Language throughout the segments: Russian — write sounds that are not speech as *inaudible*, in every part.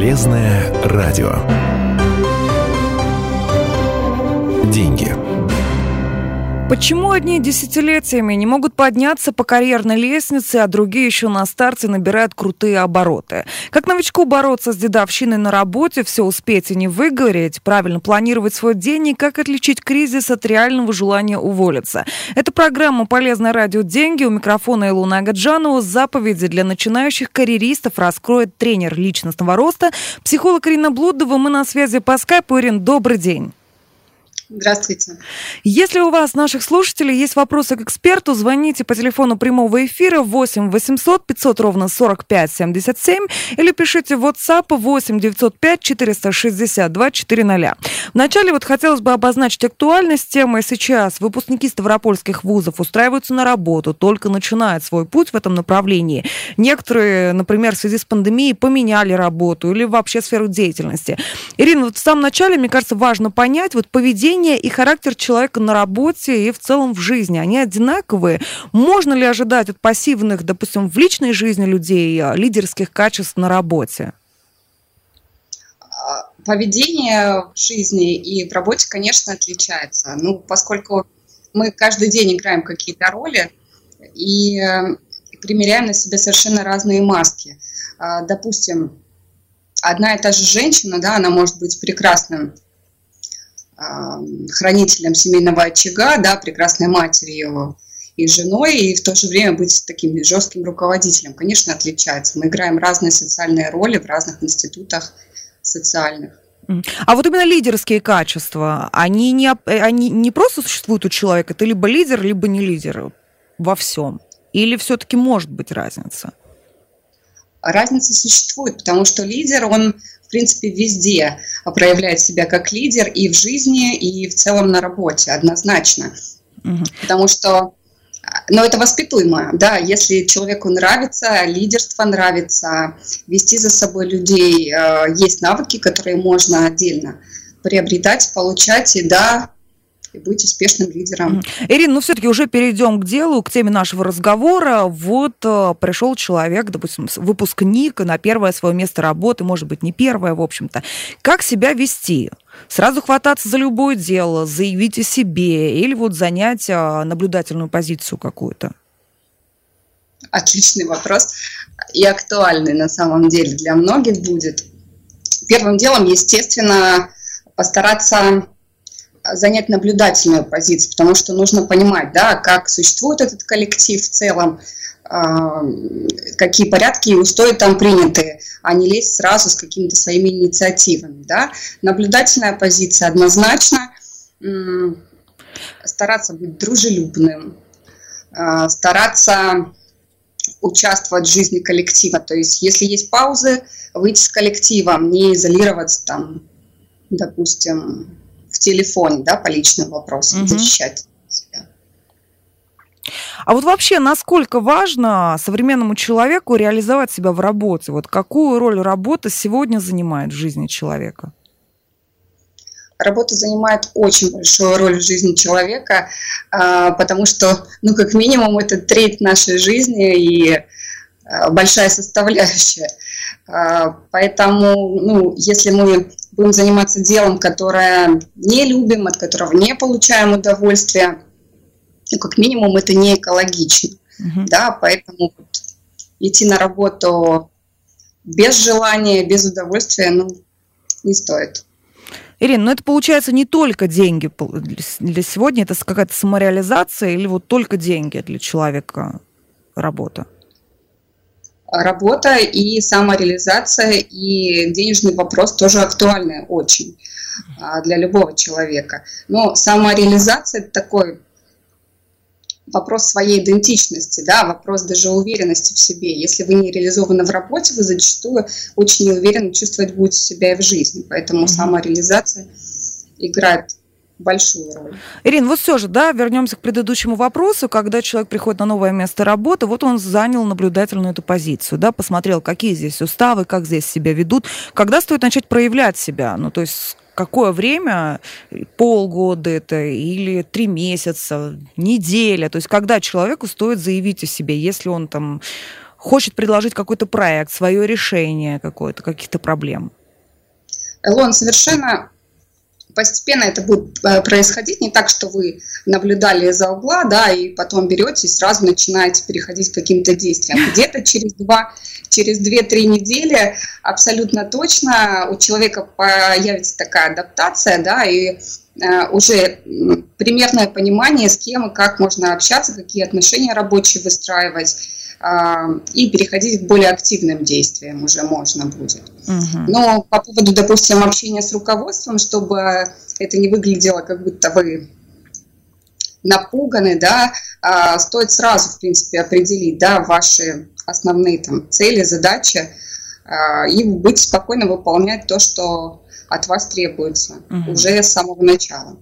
Полезное радио. Почему одни десятилетиями не могут подняться по карьерной лестнице, а другие еще на старте набирают крутые обороты? Как новичку бороться с дедовщиной на работе, все успеть и не выгореть, правильно планировать свой день и как отличить кризис от реального желания уволиться? Это программа «Полезное радио. Деньги». У микрофона Илуна Агаджанова. Заповеди для начинающих карьеристов раскроет тренер личностного роста, психолог Ирина Блудова. Мы на связи по скайпу. Ирин, добрый день. Здравствуйте. Если у вас, наших слушателей, есть вопросы к эксперту, звоните по телефону прямого эфира 8 800 500 ровно 45 77 или пишите в WhatsApp 8 905 462 400. Вначале вот хотелось бы обозначить актуальность темы. Сейчас выпускники ставропольских вузов устраиваются на работу, только начинают свой путь в этом направлении. Некоторые, например, в связи с пандемией поменяли работу или вообще сферу деятельности. Ирина, вот в самом начале, мне кажется, важно понять вот поведение поведение и характер человека на работе и в целом в жизни, они одинаковые. Можно ли ожидать от пассивных, допустим, в личной жизни людей а, лидерских качеств на работе? А, поведение в жизни и в работе, конечно, отличается. Ну, поскольку мы каждый день играем какие-то роли и э, примеряем на себя совершенно разные маски. А, допустим, одна и та же женщина, да, она может быть прекрасным хранителем семейного очага, да, прекрасной матерью и женой, и в то же время быть таким жестким руководителем, конечно, отличается. Мы играем разные социальные роли в разных институтах социальных. А вот именно лидерские качества, они не, они не просто существуют у человека, ты либо лидер, либо не лидер во всем? Или все-таки может быть разница? Разница существует, потому что лидер, он в принципе, везде проявляет себя как лидер и в жизни, и в целом на работе, однозначно. Угу. Потому что но это воспитуемо, да, если человеку нравится, лидерство нравится, вести за собой людей, э, есть навыки, которые можно отдельно приобретать, получать, и да, и быть успешным лидером. Ирина, ну все-таки уже перейдем к делу, к теме нашего разговора. Вот э, пришел человек, допустим, выпускник на первое свое место работы, может быть, не первое, в общем-то. Как себя вести? Сразу хвататься за любое дело, заявить о себе или вот занять э, наблюдательную позицию какую-то? Отличный вопрос и актуальный на самом деле для многих будет. Первым делом, естественно, постараться занять наблюдательную позицию, потому что нужно понимать, да, как существует этот коллектив в целом, а, какие порядки и устои там приняты, а не лезть сразу с какими-то своими инициативами. Да? Наблюдательная позиция однозначно, стараться быть дружелюбным, а, стараться участвовать в жизни коллектива. То есть, если есть паузы, выйти с коллективом, не изолироваться там, допустим, в телефоне, да, по личным вопросам, угу. защищать себя. А вот вообще, насколько важно современному человеку реализовать себя в работе? Вот какую роль работа сегодня занимает в жизни человека? Работа занимает очень большую роль в жизни человека, а, потому что, ну, как минимум, это треть нашей жизни и а, большая составляющая. А, поэтому, ну, если мы будем заниматься делом, которое не любим, от которого не получаем удовольствие, ну, как минимум, это не экологично. Uh-huh. Да, поэтому вот, идти на работу без желания, без удовольствия, ну, не стоит. Ирина, ну это получается не только деньги для сегодня, это какая-то самореализация или вот только деньги для человека работа? Работа и самореализация, и денежный вопрос тоже актуальный очень а, для любого человека. Но самореализация – это такой вопрос своей идентичности, да, вопрос даже уверенности в себе. Если вы не реализованы в работе, вы зачастую очень неуверенно чувствовать будете себя и в жизни. Поэтому самореализация играет большую роль. Ирина, вот все же, да, вернемся к предыдущему вопросу, когда человек приходит на новое место работы, вот он занял наблюдательную эту позицию, да, посмотрел, какие здесь уставы, как здесь себя ведут, когда стоит начать проявлять себя, ну, то есть какое время, полгода это или три месяца, неделя, то есть когда человеку стоит заявить о себе, если он там хочет предложить какой-то проект, свое решение какое-то, каких-то проблем? Элон, совершенно постепенно это будет э, происходить, не так, что вы наблюдали из-за угла, да, и потом берете и сразу начинаете переходить к каким-то действиям. *laughs* Где-то через два, через 2-3 недели абсолютно точно у человека появится такая адаптация, да, и э, уже примерное понимание, с кем и как можно общаться, какие отношения рабочие выстраивать, и переходить к более активным действиям уже можно будет. Угу. Но по поводу, допустим, общения с руководством, чтобы это не выглядело, как будто вы напуганы, да, а, стоит сразу, в принципе, определить, да, ваши основные там цели, задачи, а, и быть спокойно выполнять то, что от вас требуется угу. уже с самого начала.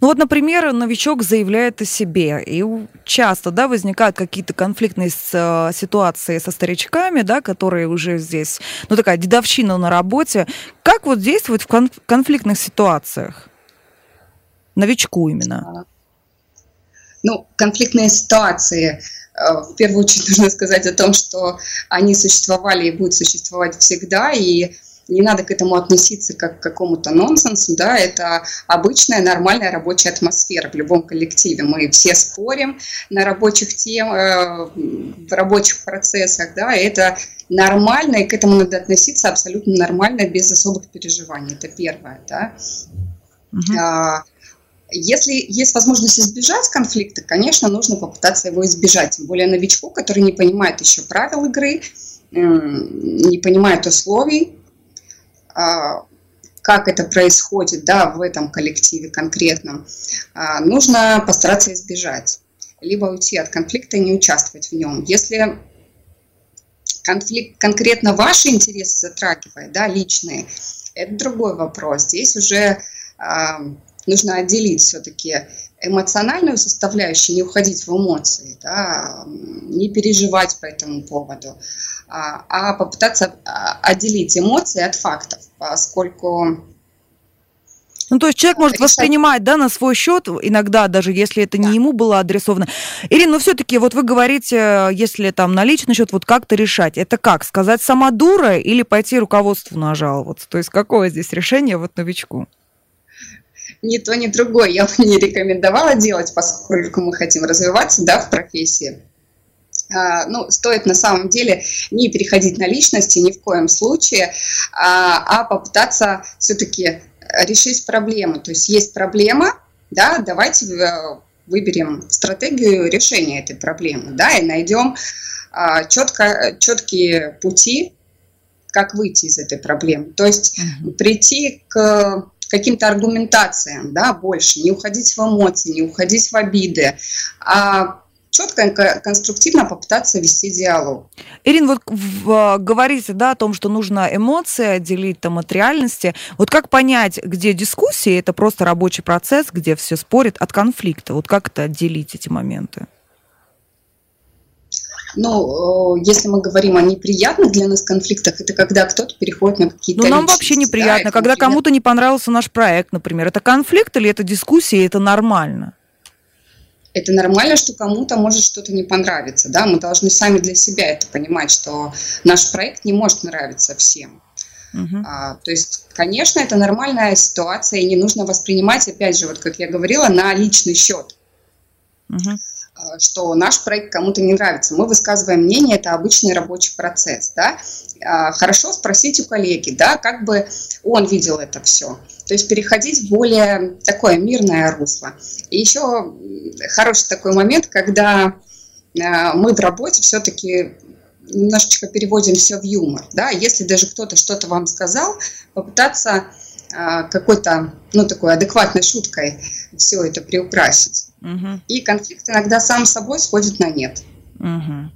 Ну вот, например, новичок заявляет о себе, и часто, да, возникают какие-то конфликтные э, ситуации со старичками, да, которые уже здесь, ну такая дедовщина на работе. Как вот действовать в конфликтных ситуациях? Новичку именно. Ну, конфликтные ситуации э, в первую очередь *laughs* нужно сказать о том, что они существовали и будут существовать всегда, и не надо к этому относиться как к какому-то нонсенсу, да, это обычная нормальная рабочая атмосфера в любом коллективе. Мы все спорим на рабочих тем, э, в рабочих процессах, да, это нормально, и к этому надо относиться абсолютно нормально, без особых переживаний. Это первое, да. Uh-huh. Если есть возможность избежать конфликта, конечно, нужно попытаться его избежать. Тем более новичку, который не понимает еще правил игры, не понимает условий, а, как это происходит да, в этом коллективе конкретном, а, нужно постараться избежать. Либо уйти от конфликта и не участвовать в нем. Если конфликт конкретно ваши интересы затрагивает, да, личные, это другой вопрос. Здесь уже э, нужно отделить все-таки эмоциональную составляющую, не уходить в эмоции, да, не переживать по этому поводу, а, а попытаться а, отделить эмоции от фактов, поскольку ну, то есть человек может решать. воспринимать, да, на свой счет, иногда, даже если это да. не ему было адресовано. Ирина, но все-таки вот вы говорите, если там на личный счет, вот как-то решать. Это как? Сказать сама дура или пойти руководству нажаловаться? То есть какое здесь решение вот новичку? Ни то, ни другое я бы *laughs* не рекомендовала делать, поскольку мы хотим развиваться, да, в профессии. А, ну, стоит на самом деле не переходить на личности ни в коем случае, а, а попытаться все-таки решить проблему. То есть есть проблема, да, давайте э, выберем стратегию решения этой проблемы, да, и найдем а, четко, четкие пути, как выйти из этой проблемы. То есть прийти к каким-то аргументациям, да, больше, не уходить в эмоции, не уходить в обиды, а четко и конструктивно попытаться вести диалог. Ирина, вот в, говорите, да, о том, что нужно эмоции отделить там, от реальности. Вот как понять, где дискуссии, это просто рабочий процесс, где все спорят, от конфликта? Вот как это отделить эти моменты? Ну, если мы говорим о неприятных для нас конфликтах, это когда кто-то переходит на какие-то Ну, нам вообще неприятно, да, когда кому-то не понравился наш проект, например. Это конфликт или это дискуссия, и это нормально? это нормально, что кому-то может что-то не понравиться, да, мы должны сами для себя это понимать, что наш проект не может нравиться всем. Uh-huh. А, то есть, конечно, это нормальная ситуация, и не нужно воспринимать, опять же, вот как я говорила, на личный счет. Uh-huh что наш проект кому-то не нравится. Мы высказываем мнение, это обычный рабочий процесс. Да? А, хорошо спросить у коллеги, да, как бы он видел это все. То есть переходить в более такое мирное русло. И еще хороший такой момент, когда а, мы в работе все-таки немножечко переводим все в юмор. Да? Если даже кто-то что-то вам сказал, попытаться какой-то, ну, такой адекватной шуткой все это приукрасить. Угу. И конфликт иногда сам собой сходит на нет. Угу.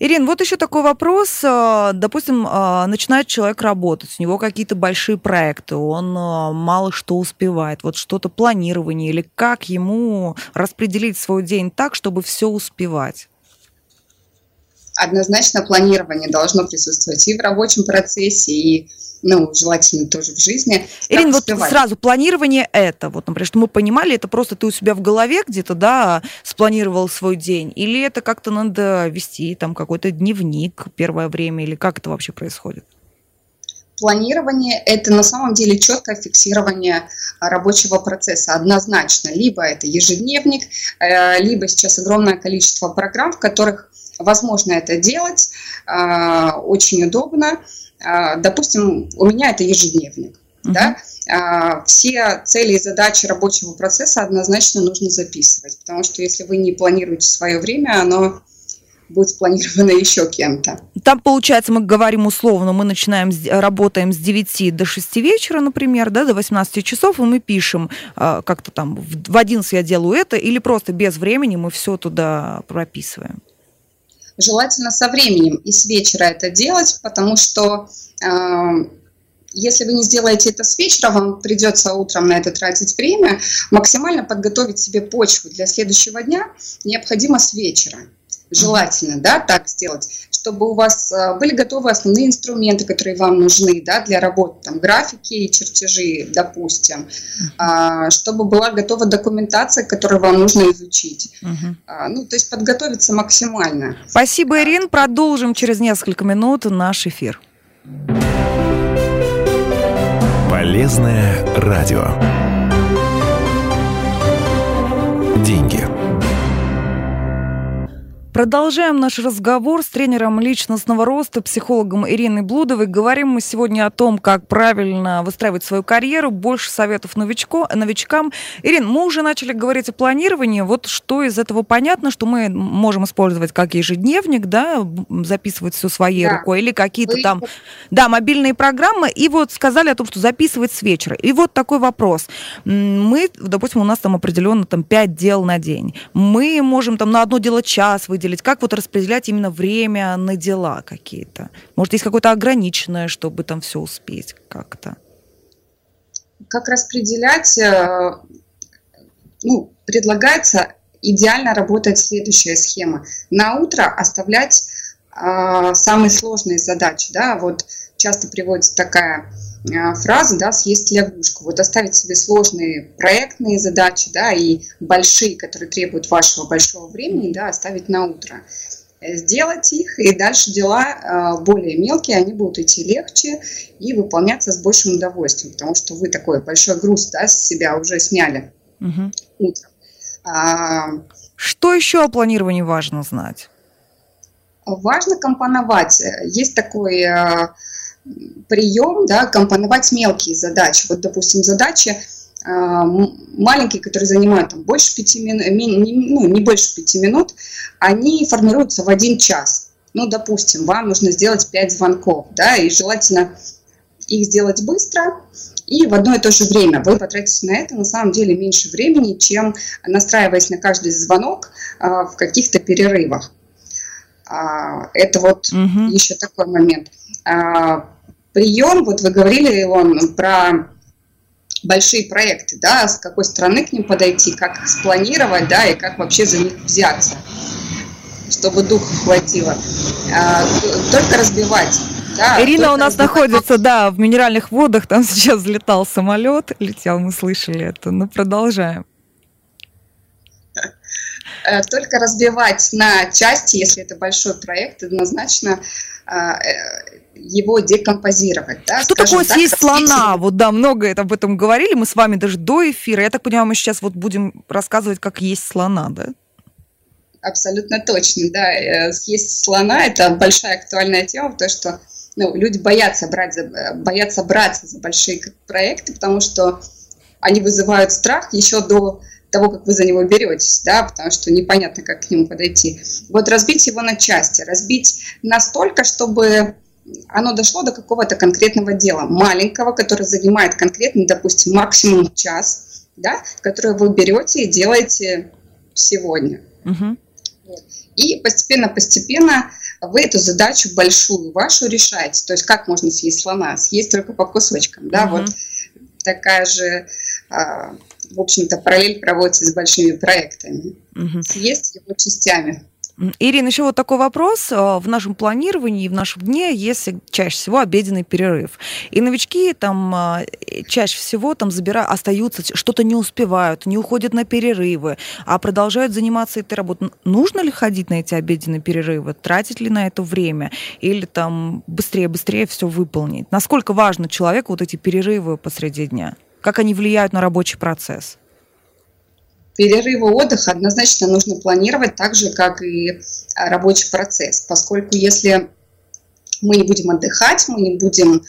Ирин, вот еще такой вопрос. А, допустим, а, начинает человек работать, у него какие-то большие проекты, он а, мало что успевает, вот что-то планирование или как ему распределить свой день так, чтобы все успевать? Однозначно планирование должно присутствовать и в рабочем процессе, и ну, желательно тоже в жизни. Ирина, вот сразу, планирование это, вот, например, что мы понимали, это просто ты у себя в голове где-то, да, спланировал свой день, или это как-то надо вести, там, какой-то дневник первое время, или как это вообще происходит? Планирование – это на самом деле четкое фиксирование рабочего процесса однозначно. Либо это ежедневник, э, либо сейчас огромное количество программ, в которых возможно это делать, э, очень удобно. Э, допустим, у меня это ежедневник. Uh-huh. Да? Все цели и задачи рабочего процесса однозначно нужно записывать, потому что если вы не планируете свое время, оно будет спланировано *laughs* еще кем-то. Там, получается, мы говорим условно, мы начинаем, работаем с 9 до 6 вечера, например, да, до 18 часов, и мы пишем а, как-то там в 11 я делаю это, или просто без времени мы все туда прописываем. Желательно со временем и с вечера это делать, потому что э, если вы не сделаете это с вечера, вам придется утром на это тратить время. Максимально подготовить себе почву для следующего дня необходимо с вечера желательно, да, так сделать, чтобы у вас э, были готовы основные инструменты, которые вам нужны, да, для работы, там, графики и чертежи, допустим, uh-huh. чтобы была готова документация, которую вам нужно изучить. Uh-huh. Ну, то есть подготовиться максимально. Спасибо, Ирин. Продолжим через несколько минут наш эфир. Полезное радио. Продолжаем наш разговор с тренером личностного роста, психологом Ириной Блудовой. Говорим мы сегодня о том, как правильно выстраивать свою карьеру, больше советов новичко, новичкам. Ирин, мы уже начали говорить о планировании. Вот что из этого понятно, что мы можем использовать как ежедневник, да, записывать все своей да. рукой, или какие-то Вы... там, да, мобильные программы. И вот сказали о том, что записывать с вечера. И вот такой вопрос. Мы, допустим, у нас там определенно там 5 дел на день. Мы можем там на одно дело час выделить выделить? Как вот распределять именно время на дела какие-то? Может, есть какое-то ограниченное, чтобы там все успеть как-то? Как распределять? Э, ну, предлагается идеально работать следующая схема. На утро оставлять самые сложные задачи, да, вот часто приводится такая Э, фразу, да, съесть лягушку. Вот оставить себе сложные проектные задачи, да, и большие, которые требуют вашего большого времени, да, оставить на утро. Э, сделать их, и дальше дела э, более мелкие, они будут идти легче и выполняться с большим удовольствием, потому что вы такой большой груз, да, с себя уже сняли угу. утром. А, что еще о планировании важно знать? Важно компоновать. Есть такой прием, да, компоновать мелкие задачи. Вот, допустим, задачи а, маленькие, которые занимают там, больше пяти минут, ну, не больше пяти минут, они формируются в один час. Ну, допустим, вам нужно сделать пять звонков, да, и желательно их сделать быстро и в одно и то же время. Вы потратите на это на самом деле меньше времени, чем настраиваясь на каждый звонок в каких-то перерывах. А, это вот угу. еще такой момент. А, прием, вот вы говорили, он про большие проекты, да, с какой стороны к ним подойти, как их спланировать, да, и как вообще за них взяться, чтобы духа хватило. А, только разбивать. Да, Ирина у нас находится, да, в минеральных водах, там *laughs* сейчас взлетал самолет, летел, мы слышали это, но продолжаем. Э, только разбивать на части, если это большой проект, однозначно а, э, его декомпозировать. Да, Что такое так, съесть слона? Вот да, много это об этом говорили мы с вами даже до эфира. Я так понимаю, мы сейчас вот будем рассказывать, как есть слона, да? Абсолютно точно, да. Э, съесть слона – это большая актуальная тема, потому что ну, люди боятся, брать за, боятся браться за большие проекты, потому что они вызывают страх еще до того, как вы за него беретесь, да, потому что непонятно, как к нему подойти. Вот разбить его на части, разбить настолько, чтобы оно дошло до какого-то конкретного дела, маленького, которое занимает конкретно, допустим, максимум час, да, который вы берете и делаете сегодня. Угу. И постепенно-постепенно вы эту задачу большую вашу решаете. То есть как можно съесть слона? Съесть только по кусочкам, да, угу. вот такая же, а, в общем-то, параллель проводится с большими проектами. Угу. Съесть его частями. Ирина, еще вот такой вопрос. Э, в нашем планировании, в нашем дне есть чаще всего обеденный перерыв. И новички там э, чаще всего там забирают, остаются, что-то не успевают, не уходят на перерывы, а продолжают заниматься этой работой. Нужно ли ходить на эти обеденные перерывы? Тратить ли на это время? Или там быстрее-быстрее все выполнить? Насколько важно человеку вот эти перерывы посреди дня? Как они влияют на рабочий процесс? перерывы отдыха однозначно нужно планировать так же, как и а, рабочий процесс, поскольку если мы не будем отдыхать, мы не будем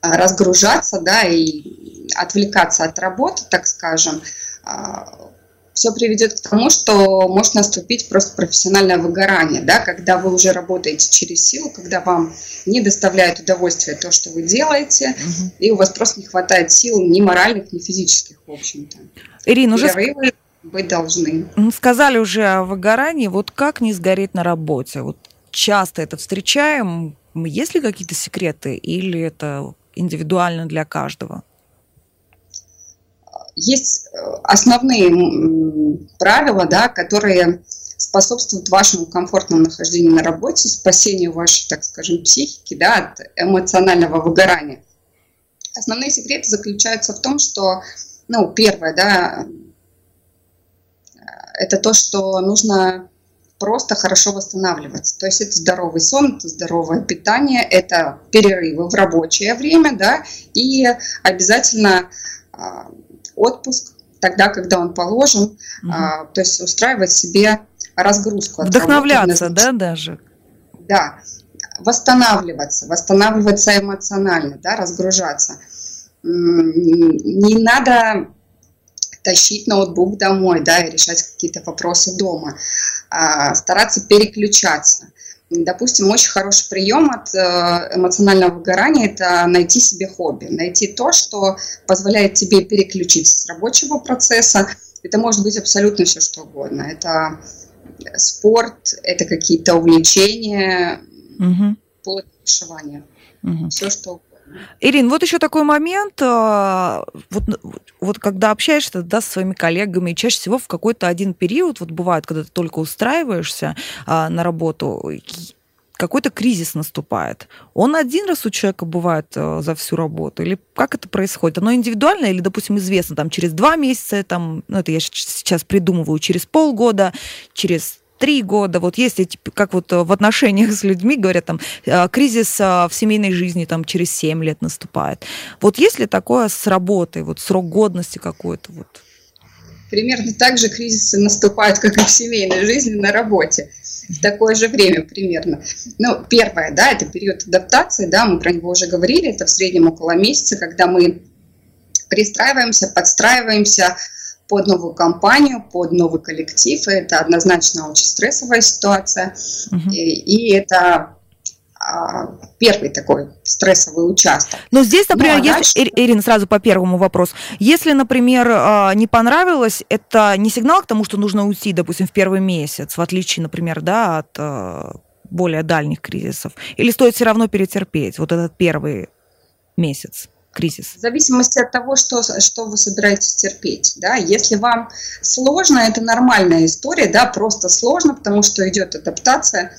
а, разгружаться, да, и отвлекаться от работы, так скажем, а, все приведет к тому, что может наступить просто профессиональное выгорание, да, когда вы уже работаете через силу, когда вам не доставляет удовольствия то, что вы делаете, угу. и у вас просто не хватает сил ни моральных, ни физических, в общем-то. Ирина, уже быть должны. Сказали уже о выгорании. Вот как не сгореть на работе? Вот часто это встречаем. Есть ли какие-то секреты или это индивидуально для каждого? Есть э, основные правила, да, которые способствуют вашему комфортному нахождению на работе, спасению вашей, так скажем, психики да, от эмоционального выгорания. Основные секреты заключаются в том, что, ну, первое, да, это то, что нужно просто хорошо восстанавливаться. То есть это здоровый сон, это здоровое питание, это перерывы в рабочее время, да, и обязательно а, отпуск тогда, когда он положен, угу. а, то есть устраивать себе разгрузку. Вдохновляться, да, даже? Да, восстанавливаться, восстанавливаться эмоционально, да, разгружаться. Не надо тащить ноутбук домой, да, и решать какие-то вопросы дома, а, стараться переключаться. Допустим, очень хороший прием от э, эмоционального выгорания – это найти себе хобби, найти то, что позволяет тебе переключиться с рабочего процесса. Это может быть абсолютно все, что угодно. Это спорт, это какие-то увлечения, угу. вплоть вышивания. Угу. Все, что угодно. Ирин, вот еще такой момент, а, вот, вот когда общаешься да, с своими коллегами, чаще всего в какой-то один период, вот бывает, когда ты только устраиваешься а, на работу, какой-то кризис наступает. Он один раз у человека бывает а, за всю работу? Или как это происходит? Оно индивидуально или, допустим, известно там через два месяца, там, ну это я сейчас придумываю, через полгода, через три года, вот есть эти, как вот э, в отношениях с людьми говорят, там, э, кризис э, в семейной жизни там через семь лет наступает. Вот есть ли такое с работой, вот срок годности какой-то вот? Примерно так же кризисы наступают, как и в семейной жизни на работе. В такое же время примерно. Ну, первое, да, это период адаптации, да, мы про него уже говорили, это в среднем около месяца, когда мы пристраиваемся, подстраиваемся, под новую компанию, под новый коллектив. И это однозначно очень стрессовая ситуация. Угу. И, и это а, первый такой стрессовый участок. Но здесь, например, ну, а если, дальше... Ирина, сразу по первому вопросу. Если, например, а, не понравилось, это не сигнал к тому, что нужно уйти, допустим, в первый месяц, в отличие, например, да, от а, более дальних кризисов? Или стоит все равно перетерпеть вот этот первый месяц? Кризис? В зависимости от того, что, что вы собираетесь терпеть. Да? Если вам сложно, это нормальная история, да, просто сложно, потому что идет адаптация,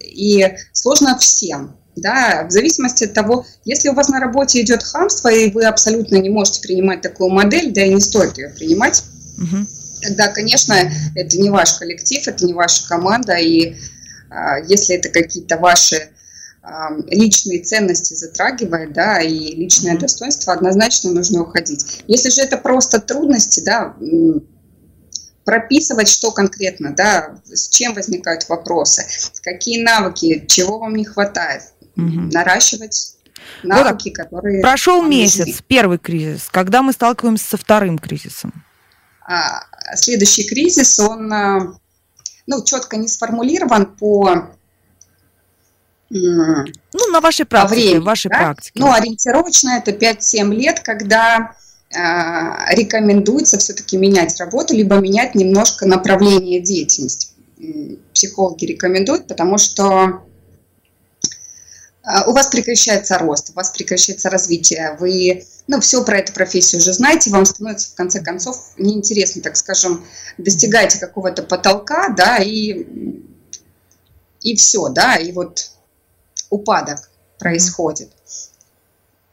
и сложно всем. Да, в зависимости от того, если у вас на работе идет хамство, и вы абсолютно не можете принимать такую модель, да и не стоит ее принимать, угу. тогда, конечно, это не ваш коллектив, это не ваша команда, и а, если это какие-то ваши личные ценности затрагивает, да, и личное достоинство, однозначно нужно уходить. Если же это просто трудности, да, прописывать, что конкретно, да, с чем возникают вопросы, какие навыки, чего вам не хватает, угу. наращивать навыки, вот которые... Прошел месяц, нужны. первый кризис, когда мы сталкиваемся со вторым кризисом? А, следующий кризис, он а, ну, четко не сформулирован по ну, на вашей практике, времени, вашей да? практике. Ну, ориентировочно это 5-7 лет, когда э, рекомендуется все-таки менять работу, либо менять немножко направление деятельности. Психологи рекомендуют, потому что у вас прекращается рост, у вас прекращается развитие, вы, ну, все про эту профессию уже знаете, вам становится, в конце концов, неинтересно, так скажем, достигаете какого-то потолка, да, и и все, да, и вот упадок происходит.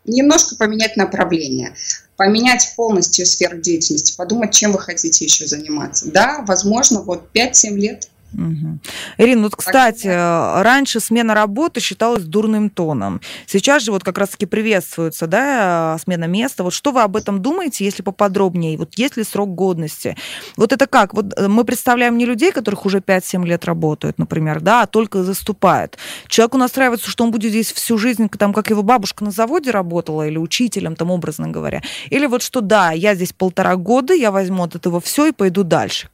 Немножко поменять направление, поменять полностью сферу деятельности, подумать, чем вы хотите еще заниматься. Да, возможно, вот 5-7 лет – Угу. Ирина, вот, кстати, раньше смена работы считалась дурным тоном. Сейчас же вот как раз-таки приветствуется, да, смена места. Вот что вы об этом думаете, если поподробнее? Вот есть ли срок годности? Вот это как? Вот э, мы представляем не людей, которых уже 5-7 лет работают, например, да, а только заступают. Человеку настраивается, что он будет здесь всю жизнь, там, как его бабушка на заводе работала, или учителем, там, образно говоря. Или вот что, да, я здесь полтора года, я возьму от этого все и пойду дальше.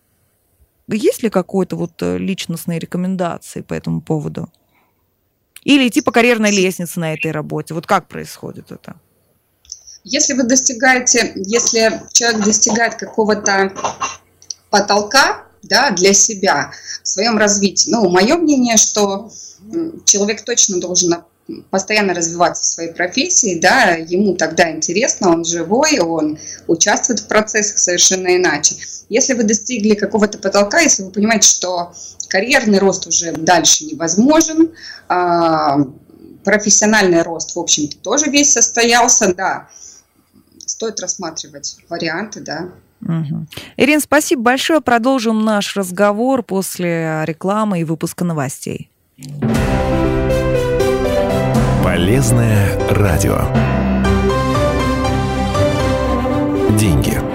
Есть ли какой-то вот э, личностные рекомендации по этому поводу? Или идти по карьерной лестнице на этой работе? Вот как происходит это? Если вы достигаете, если человек достигает какого-то потолка да, для себя в своем развитии, ну, мое мнение, что человек точно должен постоянно развиваться в своей профессии, да, ему тогда интересно, он живой, он участвует в процессах совершенно иначе. Если вы достигли какого-то потолка, если вы понимаете, что карьерный рост уже дальше невозможен, а, профессиональный рост, в общем-то, тоже весь состоялся, да, стоит рассматривать варианты, да. Угу. Ирина, спасибо большое. Продолжим наш разговор после рекламы и выпуска новостей. Полезное радио. Деньги.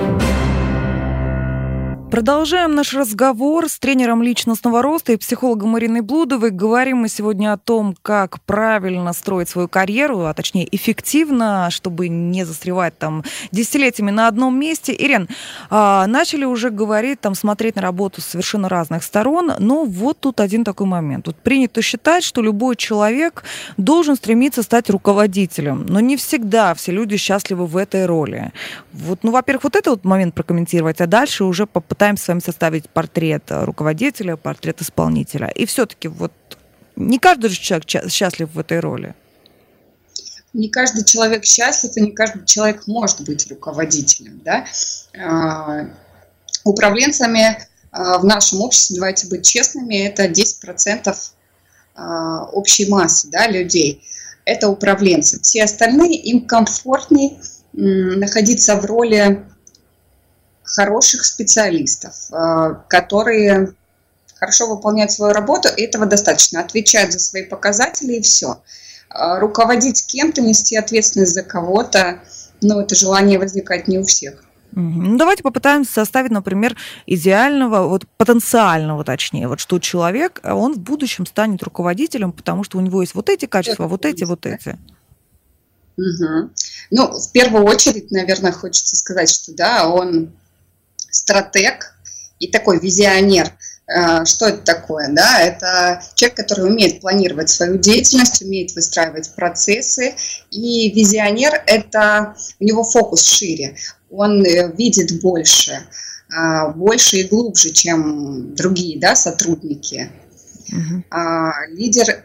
Продолжаем наш разговор с тренером личностного роста и психологом Ириной Блудовой. Говорим мы сегодня о том, как правильно строить свою карьеру, а точнее эффективно, чтобы не застревать там десятилетиями на одном месте. Ирин, а, начали уже говорить, там, смотреть на работу с совершенно разных сторон, но вот тут один такой момент. Вот принято считать, что любой человек должен стремиться стать руководителем, но не всегда все люди счастливы в этой роли. Вот, ну, во-первых, вот этот вот момент прокомментировать, а дальше уже попытаться пытаемся с вами составить портрет руководителя, портрет исполнителя. И все-таки вот не каждый же человек счастлив в этой роли. Не каждый человек счастлив, и не каждый человек может быть руководителем. Да? А, управленцами а, в нашем обществе, давайте быть честными, это 10% а, общей массы да, людей. Это управленцы. Все остальные, им комфортнее находиться в роли хороших специалистов, э, которые хорошо выполняют свою работу, и этого достаточно. Отвечают за свои показатели и все. Э, руководить кем-то, нести ответственность за кого-то, ну, это желание возникает не у всех. Ну, давайте попытаемся составить, например, идеального, вот потенциального, точнее, вот что человек, а он в будущем станет руководителем, потому что у него есть вот эти качества, вот эти, вот эти. Угу. Ну, в первую очередь, наверное, хочется сказать, что да, он стратег и такой визионер. Э, что это такое? Да? Это человек, который умеет планировать свою деятельность, умеет выстраивать процессы. И визионер – это у него фокус шире. Он э, видит больше, э, больше и глубже, чем другие да, сотрудники. Uh-huh. Лидер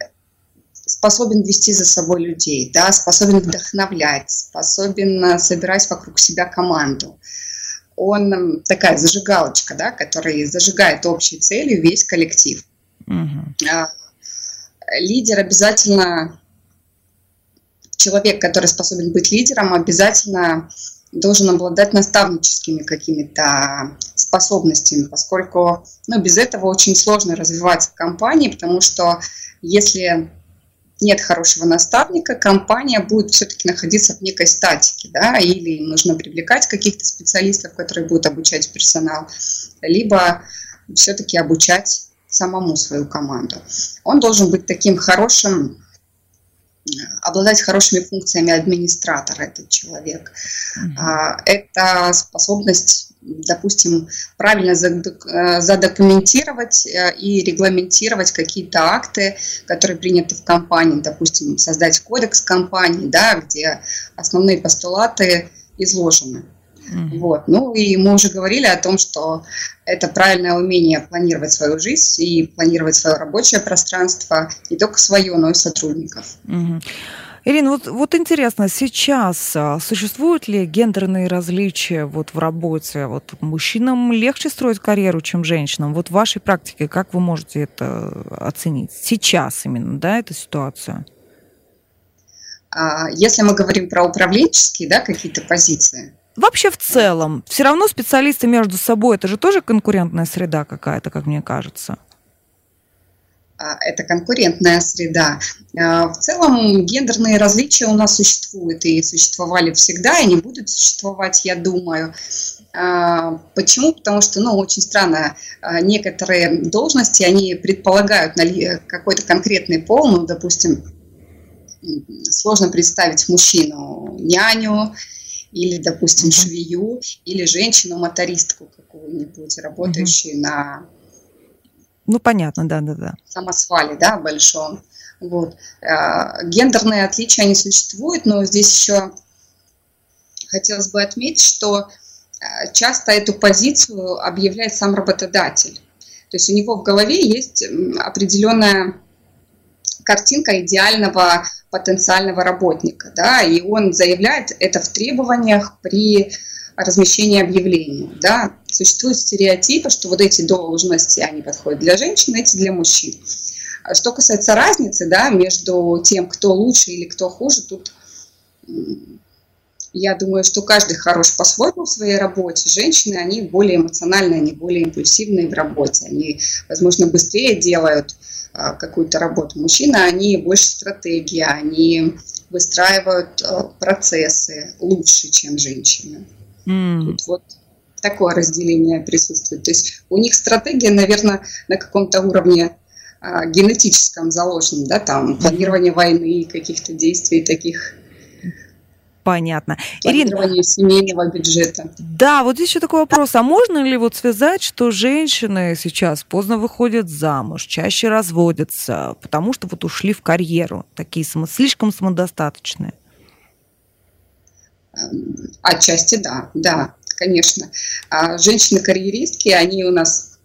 способен вести за собой людей, да, способен вдохновлять, способен собирать вокруг себя команду он такая зажигалочка, да, которая зажигает общей целью весь коллектив. Угу. Лидер обязательно, человек, который способен быть лидером, обязательно должен обладать наставническими какими-то способностями, поскольку ну, без этого очень сложно развиваться в компании, потому что если нет хорошего наставника, компания будет все-таки находиться в некой статике, да, или нужно привлекать каких-то специалистов, которые будут обучать персонал, либо все-таки обучать самому свою команду. Он должен быть таким хорошим, обладать хорошими функциями администратора, этот человек. Mm-hmm. Это способность допустим, правильно э, задокументировать э, и регламентировать какие-то акты, которые приняты в компании, допустим, создать кодекс компании, да, где основные постулаты изложены. Mm-hmm. Вот. Ну и мы уже говорили о том, что это правильное умение планировать свою жизнь и планировать свое рабочее пространство, не только свое, но и сотрудников. Mm-hmm. Ирина, вот, вот интересно, сейчас а, существуют ли гендерные различия вот в работе? Вот мужчинам легче строить карьеру, чем женщинам? Вот в вашей практике как вы можете это оценить? Сейчас именно, да, эту ситуацию? А, если мы говорим про управленческие, да, какие-то позиции, Вообще в целом, все равно специалисты между собой, это же тоже конкурентная среда какая-то, как мне кажется. А, это конкурентная среда. А, в целом гендерные различия у нас существуют и существовали всегда, и не будут существовать, я думаю. А, почему? Потому что, ну, очень странно, некоторые должности, они предполагают какой-то конкретный пол, ну, допустим, сложно представить мужчину няню, или, допустим, швею, или женщину-мотористку какую-нибудь, работающую mm-hmm. на ну, понятно, да, да, да. Самосвале, да, большом. Вот. Э, гендерные отличия, они существуют, но здесь еще хотелось бы отметить, что э, часто эту позицию объявляет сам работодатель. То есть у него в голове есть определенная картинка идеального потенциального работника, да, и он заявляет это в требованиях при размещения объявлений. Да? Существуют стереотипы, что вот эти должности, они подходят для женщин, эти для мужчин. А что касается разницы да, между тем, кто лучше или кто хуже, тут я думаю, что каждый хорош по-своему в своей работе. Женщины, они более эмоциональные, они более импульсивные в работе. Они, возможно, быстрее делают какую-то работу. Мужчины, они больше стратегии, они выстраивают а, процессы лучше, чем женщины. Mm. Тут вот такое разделение присутствует. То есть у них стратегия, наверное, на каком-то уровне а, генетическом заложена, да, там планирование войны, каких-то действий таких Понятно. Ирина, семейного бюджета. Да, вот здесь еще такой вопрос. А можно ли вот связать, что женщины сейчас поздно выходят замуж, чаще разводятся, потому что вот ушли в карьеру, такие само, слишком самодостаточные? Отчасти да, да, конечно. А женщины-карьеристки, они у нас,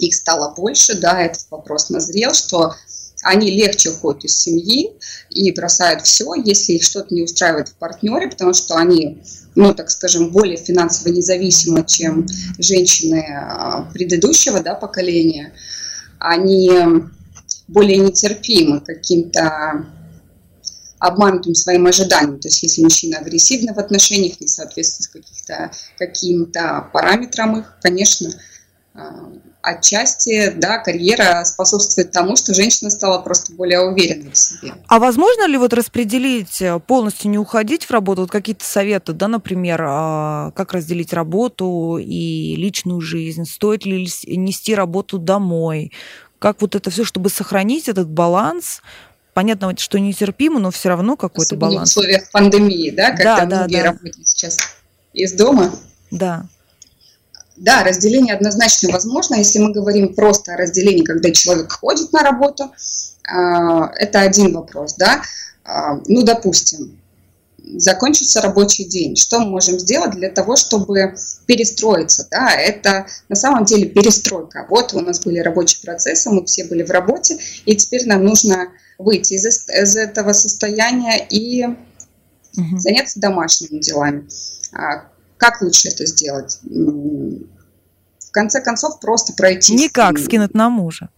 их стало больше, да, этот вопрос назрел, что они легче уходят из семьи и бросают все, если их что-то не устраивает в партнере, потому что они, ну, так скажем, более финансово независимы, чем женщины а, предыдущего да, поколения. Они более нетерпимы каким-то обманутым своим ожиданиям. То есть если мужчина агрессивный в отношениях, не соответствует каким-то параметрам их, конечно, отчасти, да, карьера способствует тому, что женщина стала просто более уверенной в себе. А возможно ли вот распределить, э, полностью не уходить в работу, вот какие-то советы, да, например, а, как разделить работу и личную жизнь, стоит ли нести работу домой, как вот это все, чтобы сохранить этот баланс, понятно, что нетерпимо, но все равно какой-то Особенно баланс. в условиях пандемии, да, когда да, многие да. работают сейчас из дома. Да. Да, разделение однозначно возможно. Если мы говорим просто о разделении, когда человек ходит на работу, а, это один вопрос, да. А, ну, допустим, закончится рабочий день. Что мы можем сделать для того, чтобы перестроиться? Да, это на самом деле перестройка. Вот у нас были рабочие процессы, мы все были в работе, и теперь нам нужно выйти из, из этого состояния и угу. заняться домашними делами. Как лучше это сделать? В конце концов, просто пройти. Никак, скинуть на мужа.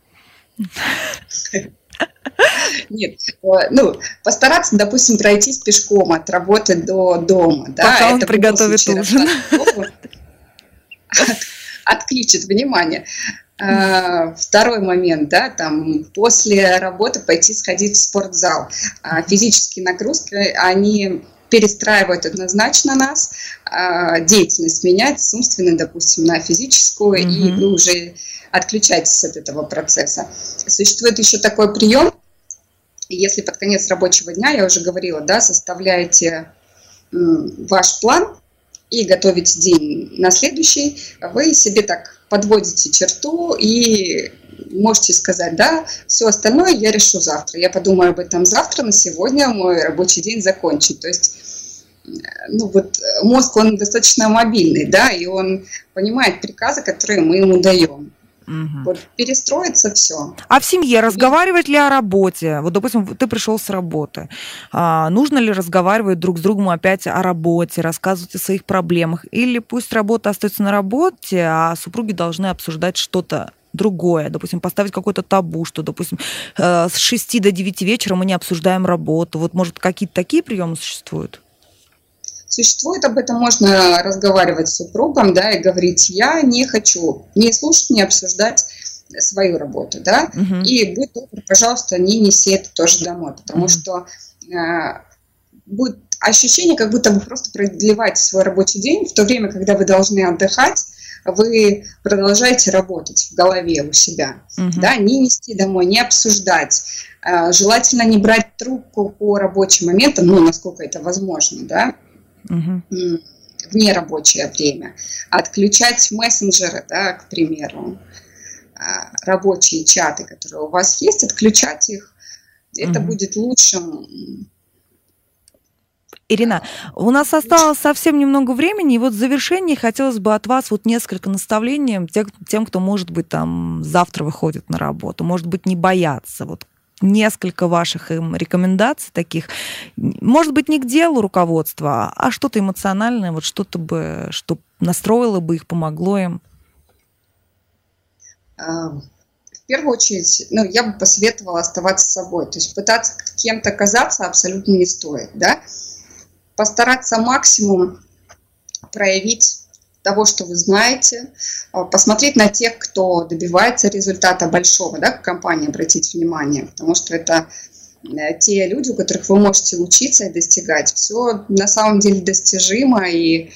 Нет, э, ну, постараться, допустим, пройтись пешком от работы до дома. Да, Пока он приготовит ужин. Отключит внимание. А, второй момент, да, там после работы пойти сходить в спортзал. А, физические нагрузки, они перестраивают однозначно нас, а, деятельность менять с умственной, допустим, на физическую, mm-hmm. и вы уже отключаетесь от этого процесса. Существует еще такой прием, если под конец рабочего дня, я уже говорила, да, составляете ваш план и готовите день на следующий, вы себе так подводите черту и можете сказать, да, все остальное я решу завтра. Я подумаю об этом завтра, на сегодня мой рабочий день закончен. То есть ну вот мозг, он достаточно мобильный, да, и он понимает приказы, которые мы ему даем. Угу. Вот перестроится все. А в семье разговаривать ли о работе? Вот, допустим, ты пришел с работы. А, нужно ли разговаривать друг с другом опять о работе, рассказывать о своих проблемах? Или пусть работа остается на работе, а супруги должны обсуждать что-то другое, допустим, поставить какой-то табу, что, допустим, э, с 6 до 9 вечера мы не обсуждаем работу. Вот, может, какие-то такие приемы существуют? Существует, об этом можно разговаривать с супругом, да, и говорить, я не хочу не слушать, не обсуждать свою работу, да, угу. и будь добр, пожалуйста, не неси это тоже домой, потому угу. что э, будет ощущение, как будто вы просто продлеваете свой рабочий день в то время, когда вы должны отдыхать, вы продолжаете работать в голове у себя, угу. да, не нести домой, не обсуждать, э, желательно не брать трубку по рабочим моментам, ну, насколько это возможно, да, угу. в нерабочее время, отключать мессенджеры, да, к примеру, э, рабочие чаты, которые у вас есть, отключать их, это угу. будет лучшим Ирина, у нас осталось совсем немного времени, и вот в завершении хотелось бы от вас вот несколько наставлений тем, тем, кто, может быть, там завтра выходит на работу, может быть, не бояться, вот несколько ваших им рекомендаций таких, может быть, не к делу руководства, а что-то эмоциональное, вот что-то бы, что настроило бы их, помогло им? А, в первую очередь, ну, я бы посоветовала оставаться собой. То есть пытаться кем-то казаться абсолютно не стоит, да постараться максимум проявить того, что вы знаете, а, посмотреть на тех, кто добивается результата большого, да, к компании обратить внимание, потому что это э, те люди, у которых вы можете учиться и достигать. Все на самом деле достижимо, и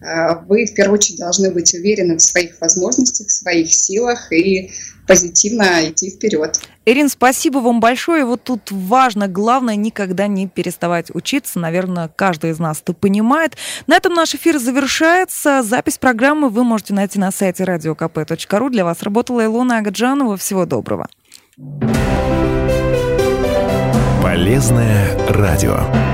вы в первую очередь должны быть уверены в своих возможностях, в своих силах и позитивно идти вперед. Ирин, спасибо вам большое. Вот тут важно, главное, никогда не переставать учиться. Наверное, каждый из нас это понимает. На этом наш эфир завершается. Запись программы вы можете найти на сайте radiokp.ru. Для вас работала Илона Агаджанова. Всего доброго. Полезное радио.